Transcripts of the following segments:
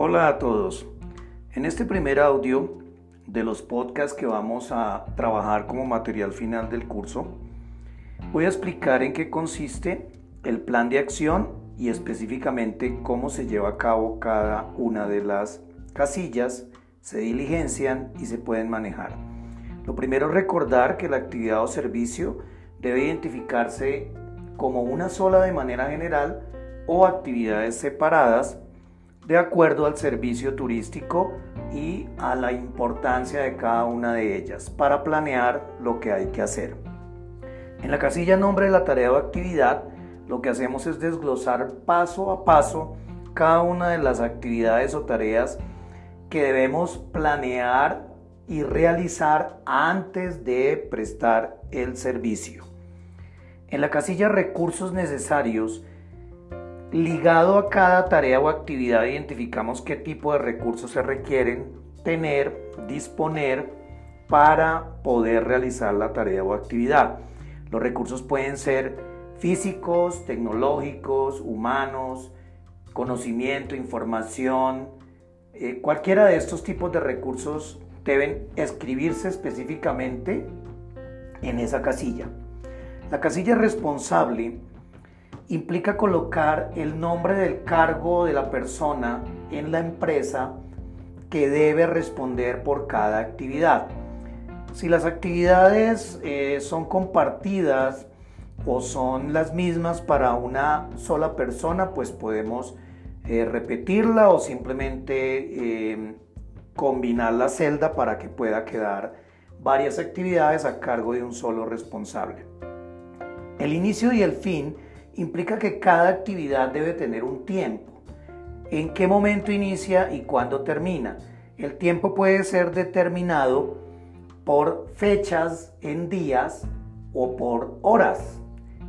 Hola a todos. En este primer audio de los podcasts que vamos a trabajar como material final del curso, voy a explicar en qué consiste el plan de acción y específicamente cómo se lleva a cabo cada una de las casillas, se diligencian y se pueden manejar. Lo primero es recordar que la actividad o servicio debe identificarse como una sola de manera general o actividades separadas de acuerdo al servicio turístico y a la importancia de cada una de ellas para planear lo que hay que hacer. En la casilla nombre de la tarea o actividad, lo que hacemos es desglosar paso a paso cada una de las actividades o tareas que debemos planear y realizar antes de prestar el servicio. En la casilla recursos necesarios, Ligado a cada tarea o actividad identificamos qué tipo de recursos se requieren tener, disponer para poder realizar la tarea o actividad. Los recursos pueden ser físicos, tecnológicos, humanos, conocimiento, información. Eh, cualquiera de estos tipos de recursos deben escribirse específicamente en esa casilla. La casilla responsable implica colocar el nombre del cargo de la persona en la empresa que debe responder por cada actividad. Si las actividades eh, son compartidas o son las mismas para una sola persona, pues podemos eh, repetirla o simplemente em, combinar la celda para que pueda quedar varias actividades a cargo de un solo responsable. El inicio y el fin implica que cada actividad debe tener un tiempo. ¿En qué momento inicia y cuándo termina? El tiempo puede ser determinado por fechas en días o por horas.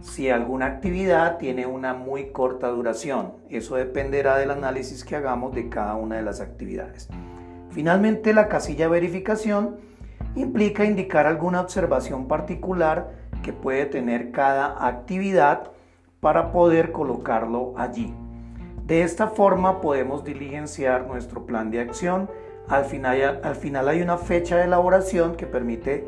Si alguna actividad tiene una muy corta duración, eso dependerá del análisis que hagamos de cada una de las actividades. Finalmente, la casilla verificación implica indicar alguna observación particular que puede tener cada actividad para poder colocarlo allí. De esta forma podemos diligenciar nuestro plan de acción. Al final, al final hay una fecha de elaboración que permite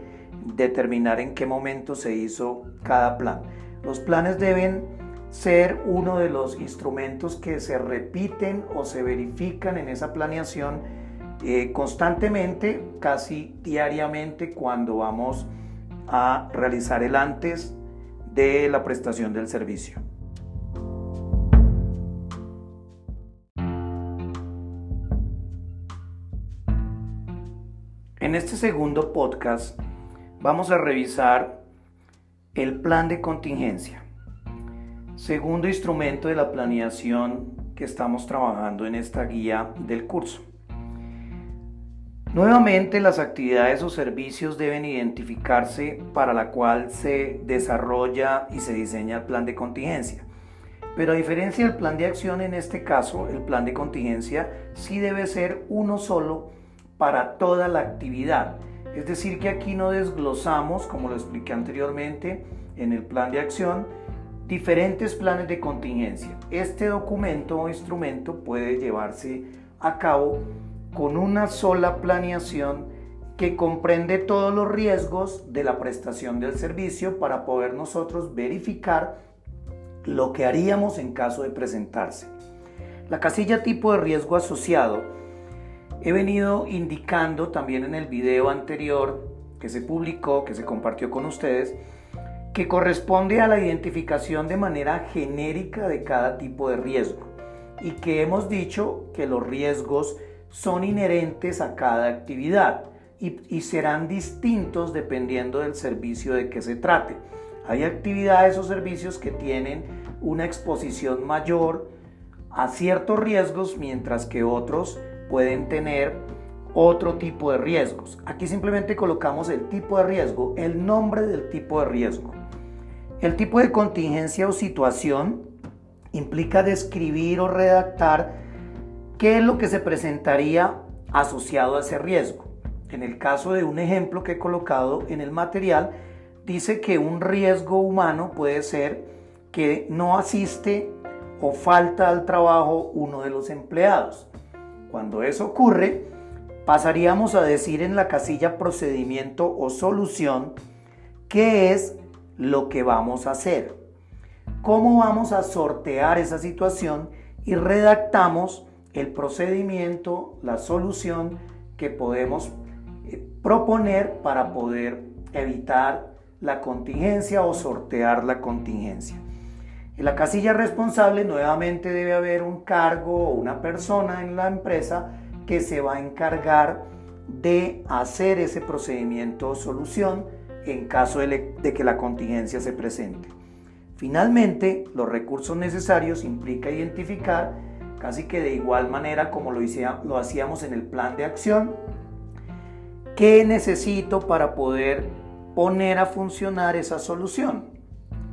determinar en qué momento se hizo cada plan. Los planes deben ser uno de los instrumentos que se repiten o se verifican en esa planeación eh, constantemente, casi diariamente, cuando vamos a realizar el antes, de la prestación del servicio. En este segundo podcast vamos a revisar el plan de contingencia, segundo instrumento de la planeación que estamos trabajando en esta guía del curso. Nuevamente, las actividades o servicios deben identificarse para la cual se desarrolla y se diseña el plan de contingencia. Pero a diferencia del plan de acción, en este caso, el plan de contingencia sí debe ser uno solo para toda la actividad. Es decir, que aquí no desglosamos, como lo expliqué anteriormente en el plan de acción, diferentes planes de contingencia. Este documento o instrumento puede llevarse a cabo con una sola planeación que comprende todos los riesgos de la prestación del servicio para poder nosotros verificar lo que haríamos en caso de presentarse. La casilla tipo de riesgo asociado he venido indicando también en el video anterior que se publicó, que se compartió con ustedes, que corresponde a la identificación de manera genérica de cada tipo de riesgo y que hemos dicho que los riesgos son inherentes a cada actividad y, serán distintos dependiendo del servicio de que se trate. Hay actividades o servicios que tienen una exposición mayor a ciertos riesgos, mientras que otros pueden tener otro tipo de riesgos. Aquí simplemente colocamos el tipo de riesgo, el nombre del tipo de riesgo. El tipo de contingencia o situación implica describir o redactar ¿Qué es lo que se presentaría asociado a ese riesgo? En el caso de un ejemplo que he colocado en el material, dice que un riesgo humano puede ser que no asiste o falta al trabajo uno de los empleados. Cuando eso ocurre, pasaríamos a decir en la casilla procedimiento o solución qué es lo que vamos a hacer, cómo vamos a sortear esa situación y redactamos el procedimiento, la solución que podemos eh, proponer para poder evitar la contingencia o sortear la contingencia. En la casilla responsable nuevamente debe haber un cargo o una persona en la empresa que se va a encargar de hacer ese procedimiento o solución en caso de, que la contingencia se presente. Finalmente, los recursos necesarios implica identificar casi que de igual manera como lo, hacíamos en el plan de acción, qué necesito para poder poner a funcionar esa solución.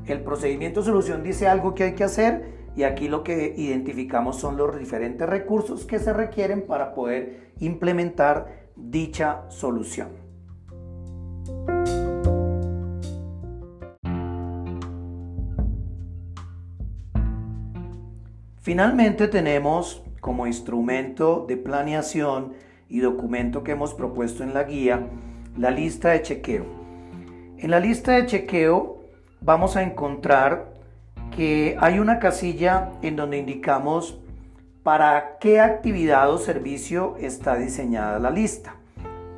El procedimiento solución dice algo que hay que hacer y aquí lo que identificamos son los diferentes recursos que se requieren para poder implementar dicha solución. Finalmente tenemos como instrumento de planeación y documento que hemos propuesto en la guía la lista de chequeo. En la lista de chequeo vamos a encontrar que hay una casilla en donde indicamos para qué actividad o servicio está diseñada la lista.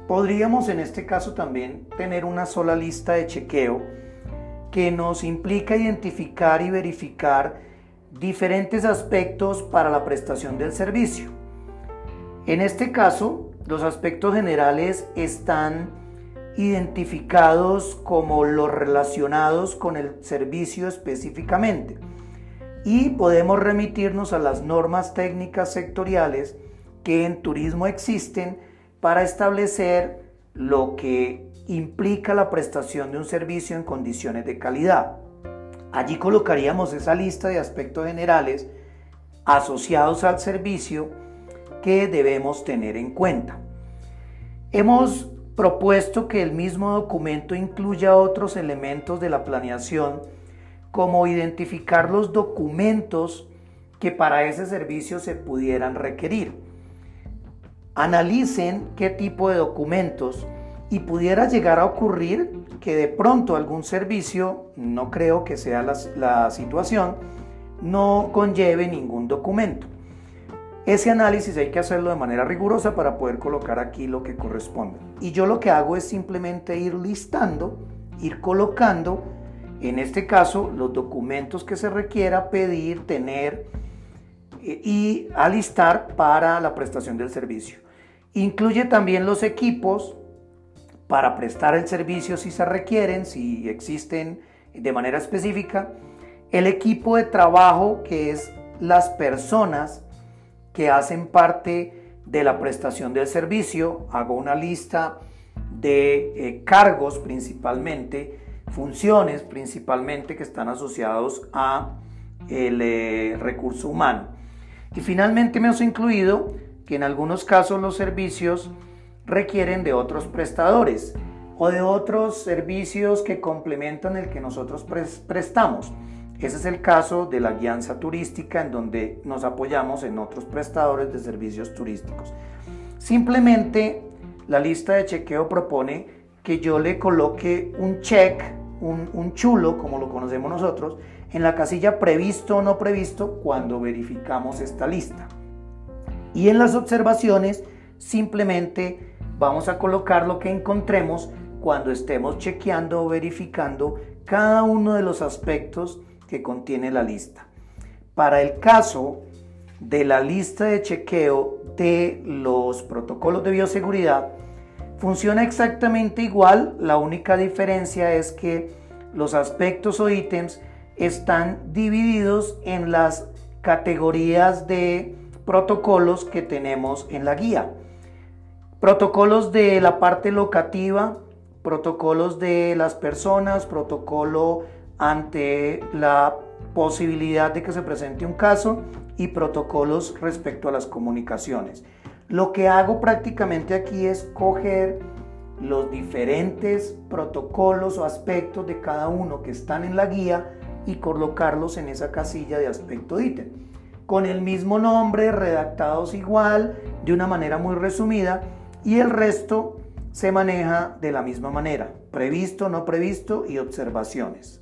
Podríamos en este caso también tener una sola lista de chequeo que nos implica identificar y verificar diferentes aspectos para la prestación del servicio. En este caso, los aspectos generales están identificados como los relacionados con el servicio específicamente y podemos remitirnos a las normas técnicas sectoriales que en turismo existen para establecer lo que implica la prestación de un servicio en condiciones de calidad. Allí colocaríamos esa lista de aspectos generales asociados al servicio que debemos tener en cuenta. Hemos propuesto que el mismo documento incluya otros elementos de la planeación, como identificar los documentos que para ese servicio se pudieran requerir. Analicen qué tipo de documentos y pudiera llegar a ocurrir que de pronto algún servicio, no creo que sea la, situación, no conlleve ningún documento. Ese análisis hay que hacerlo de manera rigurosa para poder colocar aquí lo que corresponde. Y yo lo que hago es simplemente ir listando, ir colocando, en este caso, los documentos que se requiera pedir, tener eh, y alistar para la prestación del servicio. Incluye también los equipos para prestar el servicio si se requieren, si existen de manera específica. El equipo de trabajo, que es las personas que hacen parte de la prestación del servicio. Hago una lista de eh, cargos principalmente, funciones principalmente que están asociados a el eh, recurso humano. Y finalmente me he incluido que en algunos casos los servicios requieren de otros prestadores o de otros servicios que complementan el que nosotros prestamos. Ese es el caso de la guianza turística en donde nos apoyamos en otros prestadores de servicios turísticos. Simplemente la lista de chequeo propone que yo le coloque un check, un, chulo, como lo conocemos nosotros, en la casilla previsto o no previsto cuando verificamos esta lista. Y en las observaciones simplemente vamos a colocar lo que encontremos cuando estemos chequeando o verificando cada uno de los aspectos que contiene la lista. Para el caso de la lista de chequeo de los protocolos de bioseguridad, funciona exactamente igual, la única diferencia es que los aspectos o ítems están divididos en las categorías de protocolos que tenemos en la guía. Protocolos de la parte locativa, protocolos de las personas, protocolo ante la posibilidad de que se presente un caso y protocolos respecto a las comunicaciones. Lo que hago prácticamente aquí es coger los diferentes protocolos o aspectos de cada uno que están en la guía y colocarlos en esa casilla de aspecto ítem. con el mismo nombre, redactados igual, de una manera muy resumida, y el resto se maneja de la misma manera, previsto, no previsto y observaciones.